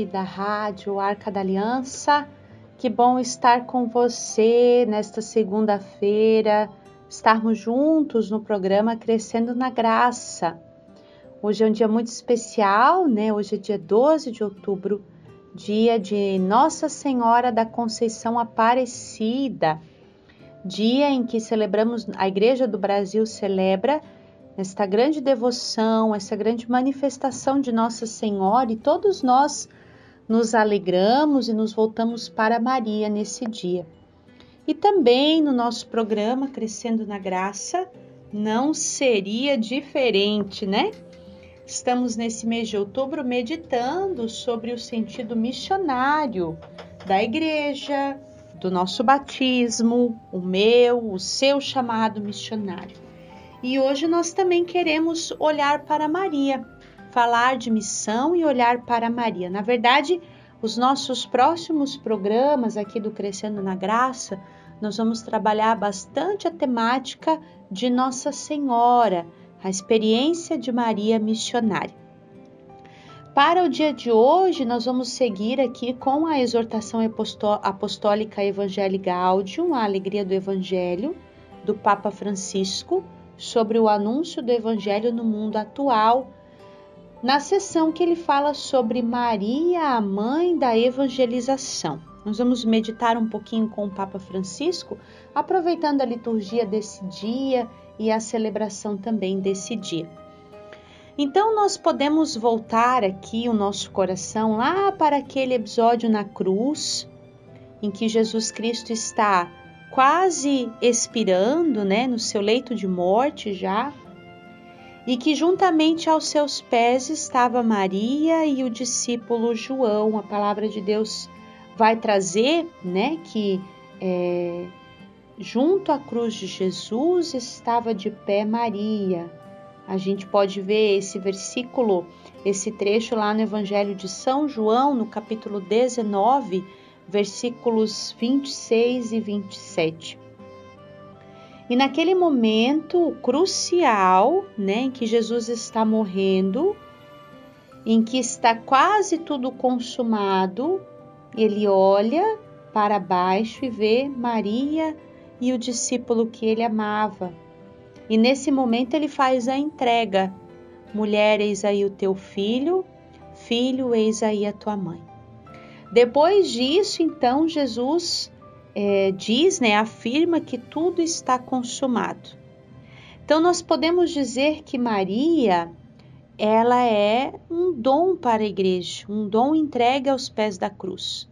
ouvinte da rádio Arca da Aliança. Que bom estar com você nesta segunda-feira, estarmos juntos no programa Crescendo na Graça. Hoje é um dia muito especial, né? Hoje é dia 12 de outubro, dia de Nossa Senhora da Conceição Aparecida, dia em que celebramos, a Igreja do Brasil celebra esta grande devoção, essa grande manifestação de Nossa Senhora e todos nós nos alegramos e nos voltamos para Maria nesse dia. E também no nosso programa Crescendo na Graça não seria diferente, né? Estamos nesse mês de outubro meditando sobre o sentido missionário da igreja, do nosso batismo, o meu, o seu chamado missionário. E hoje nós também queremos olhar para Maria, falar de missão e olhar para Maria. Na verdade, os nossos próximos programas aqui do Crescendo na Graça, nós vamos trabalhar bastante a temática de Nossa Senhora, a experiência de Maria missionária. Para o dia de hoje, nós vamos seguir aqui com a exortação apostólica Evangelii Gaudium, a alegria do Evangelho, do Papa Francisco, sobre o anúncio do Evangelho no mundo atual, na sessão que ele fala sobre Maria, a mãe da evangelização. Nós vamos meditar um pouquinho com o Papa Francisco, aproveitando a liturgia desse dia e a celebração também desse dia. Então, nós podemos voltar aqui o nosso coração lá para aquele episódio na cruz, em que Jesus Cristo está quase expirando, né, no seu leito de morte já, e que juntamente aos seus pés estava Maria e o discípulo João. A palavra de Deus vai trazer, né, que é, junto à cruz de Jesus estava de pé Maria. A gente pode ver esse versículo, esse trecho lá no Evangelho de São João, no capítulo 19, versículos 26 e 27. E naquele momento crucial, né, em que Jesus está morrendo, em que está quase tudo consumado, ele olha para baixo e vê Maria e o discípulo que ele amava. E nesse momento ele faz a entrega: Mulher, eis aí o teu filho, filho, eis aí a tua mãe. Depois disso, então, Jesus é, diz, né, afirma que tudo está consumado. Então, nós podemos dizer que Maria, ela é um dom para a igreja, um dom entregue aos pés da cruz.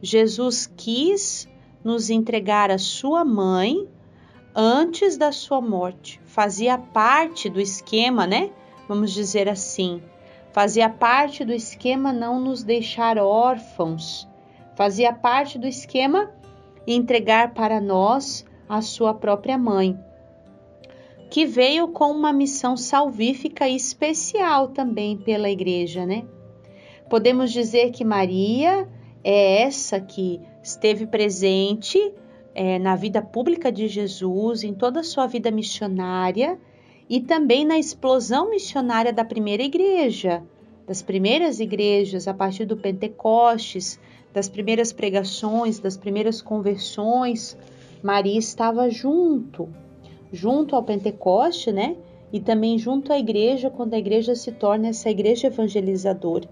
Jesus quis nos entregar a sua mãe antes da sua morte. Fazia parte do esquema, né? Vamos dizer assim, Fazia parte do esquema não nos deixar órfãos. Fazia parte do esquema entregar para nós a sua própria mãe, que veio com uma missão salvífica especial também pela igreja, né? Podemos dizer que Maria é essa que esteve presente é, na vida pública de Jesus, em toda a sua vida missionária e também na explosão missionária da primeira igreja, das primeiras igrejas a partir do Pentecostes, das primeiras pregações, das primeiras conversões, Maria estava junto, junto ao Pentecoste, né? E também junto à igreja, quando a igreja se torna essa igreja evangelizadora.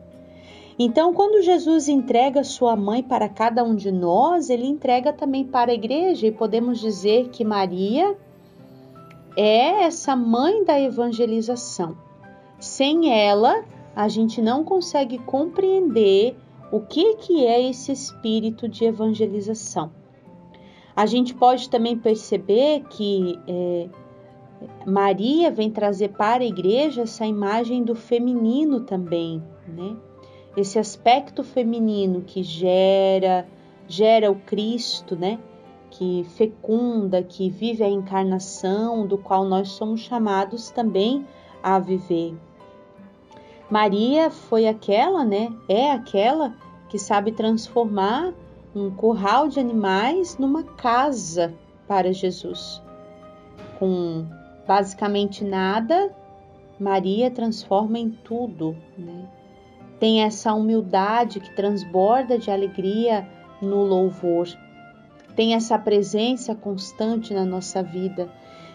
Então, quando Jesus entrega sua mãe para cada um de nós, ele entrega também para a igreja, e podemos dizer que Maria é essa mãe da evangelização. Sem ela, a gente não consegue compreender o que, que é esse espírito de evangelização. A gente pode também perceber que é, Maria vem trazer para a igreja essa imagem do feminino também, né? Esse aspecto feminino que gera, gera o Cristo, né? que fecunda, que vive a encarnação, do qual nós somos chamados também a viver. Maria foi aquela, né? É aquela que sabe transformar um curral de animais numa casa para Jesus. Com basicamente nada, Maria transforma em tudo, né? tem essa humildade que transborda de alegria no louvor, tem essa presença constante na nossa vida.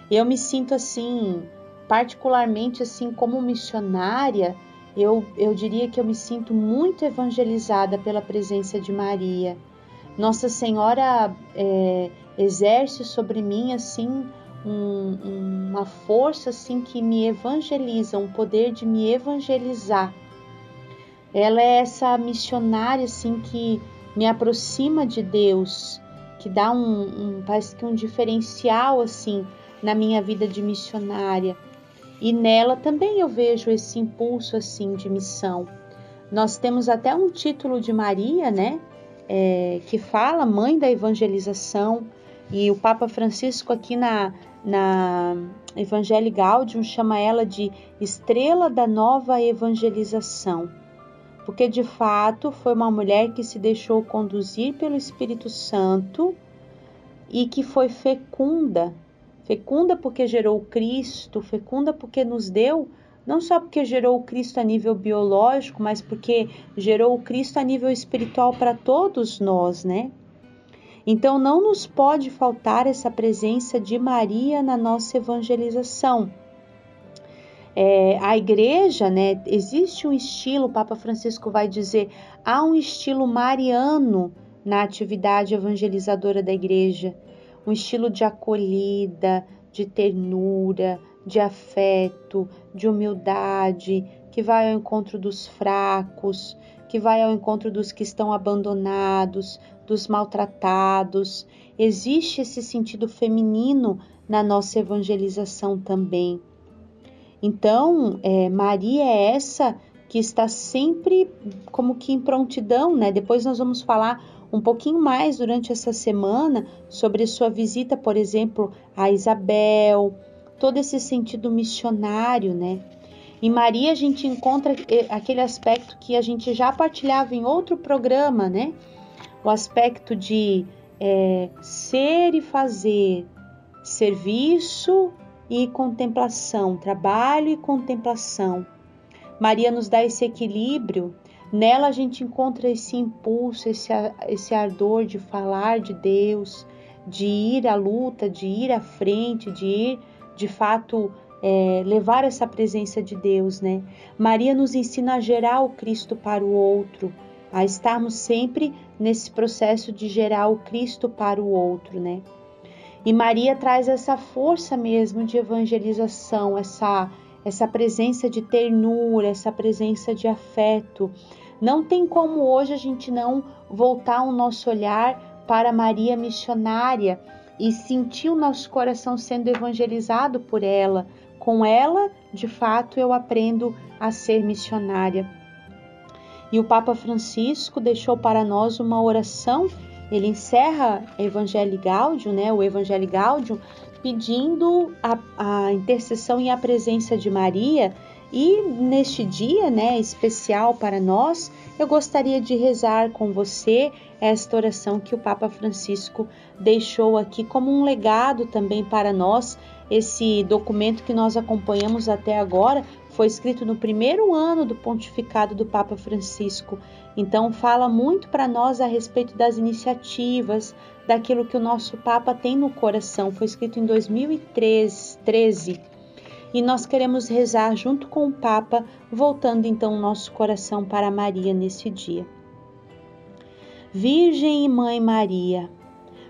Eu me sinto assim, particularmente assim como missionária, eu, eu diria que eu me sinto muito evangelizada pela presença de Maria. Nossa Senhora é, exerce sobre mim assim um, uma força assim que me evangeliza, um poder de me evangelizar. Ela é essa missionária assim que me aproxima de Deus, que dá um, um parece que um diferencial assim na minha vida de missionária. E nela também eu vejo esse impulso assim de missão. Nós temos até um título de Maria, né? É, que fala mãe da evangelização. E o Papa Francisco aqui na, na Evangelii Gaudium chama ela de estrela da nova evangelização. Porque de fato foi uma mulher que se deixou conduzir pelo Espírito Santo e que foi fecunda Fecunda porque gerou Cristo, fecunda porque nos deu, não só porque gerou o Cristo a nível biológico, mas porque gerou o Cristo a nível espiritual para todos nós, né? Então não nos pode faltar essa presença de Maria na nossa evangelização. É, a igreja, né, existe um estilo, o Papa Francisco vai dizer, há um estilo mariano na atividade evangelizadora da igreja um estilo de acolhida, de ternura, de afeto, de humildade, que vai ao encontro dos fracos, que vai ao encontro dos que estão abandonados, dos maltratados. Existe esse sentido feminino na nossa evangelização também. Então, é, Maria é essa que está sempre como que em prontidão, né? Depois nós vamos falar um pouquinho mais durante essa semana sobre sua visita, por exemplo, a Isabel, todo esse sentido missionário, né? Em Maria a gente encontra eh, aquele aspecto que a gente já partilhava em outro programa, né? O aspecto de é, ser e fazer, serviço e contemplação, trabalho e contemplação. Maria nos dá esse equilíbrio Nela a gente encontra esse impulso, esse, esse ardor de falar de Deus, de ir à luta, de ir à frente, de ir de fato é, levar essa presença de Deus, né? Maria nos ensina a gerar o Cristo para o outro, a estarmos sempre nesse processo de gerar o Cristo para o outro, né? E Maria traz essa força mesmo de evangelização, essa essa presença de ternura, essa presença de afeto. Não tem como hoje a gente não voltar o nosso olhar para Maria missionária e sentir o nosso coração sendo evangelizado por ela. Com ela, de fato, eu aprendo a ser missionária. E o Papa Francisco deixou para nós uma oração. Ele encerra Evangelho Gaudium, né, o Evangelho Gaudium, pedindo a, a intercessão e a presença de Maria. E neste dia, né, especial para nós, eu gostaria de rezar com você esta oração que o Papa Francisco deixou aqui como um legado também para nós. Esse documento que nós acompanhamos até agora foi escrito no primeiro ano do pontificado do Papa Francisco. Então, fala muito para nós a respeito das iniciativas, daquilo que o nosso Papa tem no coração. Foi escrito em 2013 e nós queremos rezar junto com o Papa, voltando então o nosso coração para Maria nesse dia. Virgem e Mãe Maria,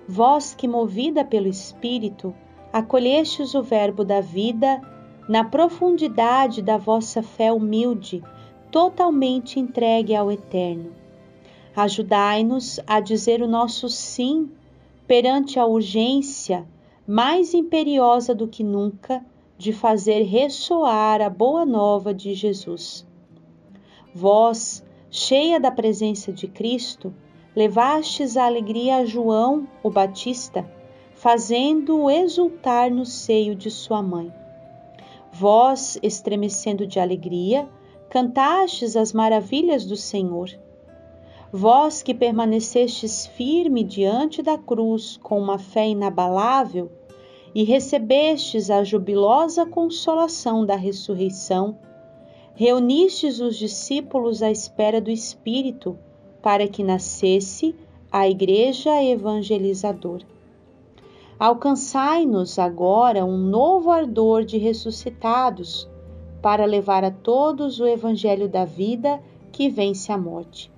vós que movida pelo Espírito, acolhestes o Verbo da vida na profundidade da vossa fé humilde, totalmente entregue ao Eterno. Ajudai-nos a dizer o nosso sim perante a urgência mais imperiosa do que nunca de fazer ressoar a boa nova de Jesus. Vós, cheia da presença de Cristo, levastes a alegria a João, o Batista, fazendo-o exultar no seio de sua mãe. Vós, estremecendo de alegria, cantastes as maravilhas do Senhor Vós que permanecestes firme diante da cruz com uma fé inabalável e recebestes a jubilosa consolação da ressurreição, reunistes os discípulos à espera do Espírito, para que nascesse a Igreja evangelizadora. Alcançai-nos agora um novo ardor de ressuscitados, para levar a todos o Evangelho da vida que vence a morte.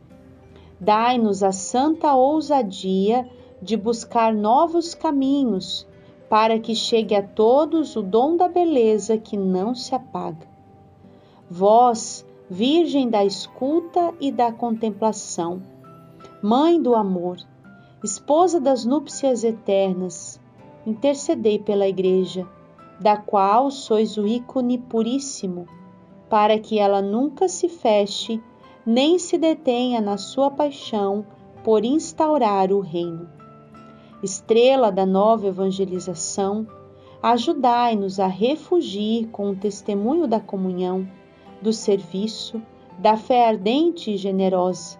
Dai-nos a santa ousadia de buscar novos caminhos, para que chegue a todos o dom da beleza que não se apaga. Vós, Virgem da escuta e da contemplação, Mãe do amor, Esposa das núpcias eternas, intercedei pela Igreja, da qual sois o ícone puríssimo, para que ela nunca se feche nem se detenha na sua paixão por instaurar o reino. Estrela da nova evangelização, ajudai-nos a refugir com o testemunho da comunhão do serviço, da fé ardente e generosa,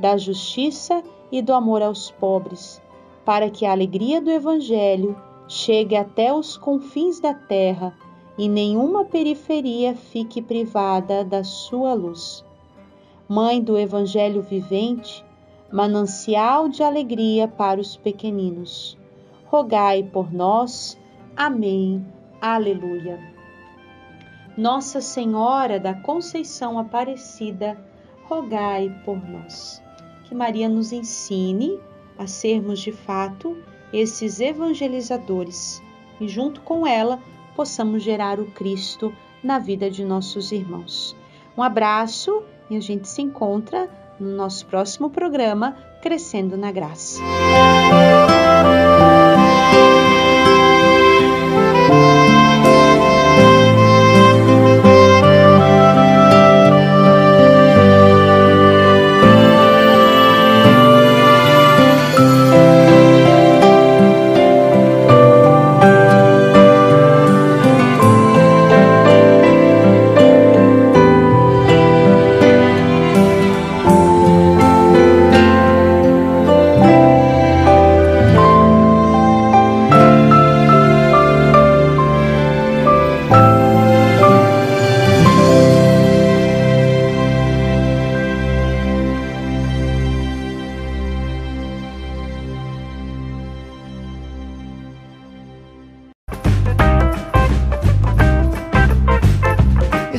da justiça e do amor aos pobres, para que a alegria do Evangelho chegue até os confins da terra e nenhuma periferia fique privada da sua luz. Mãe do Evangelho vivente, manancial de alegria para os pequeninos, rogai por nós. Amém. Aleluia. Nossa Senhora da Conceição Aparecida, rogai por nós. Que Maria nos ensine a sermos de fato esses evangelizadores e, junto com ela, possamos gerar o Cristo na vida de nossos irmãos. Um abraço e a gente se encontra no nosso próximo programa Crescendo na Graça.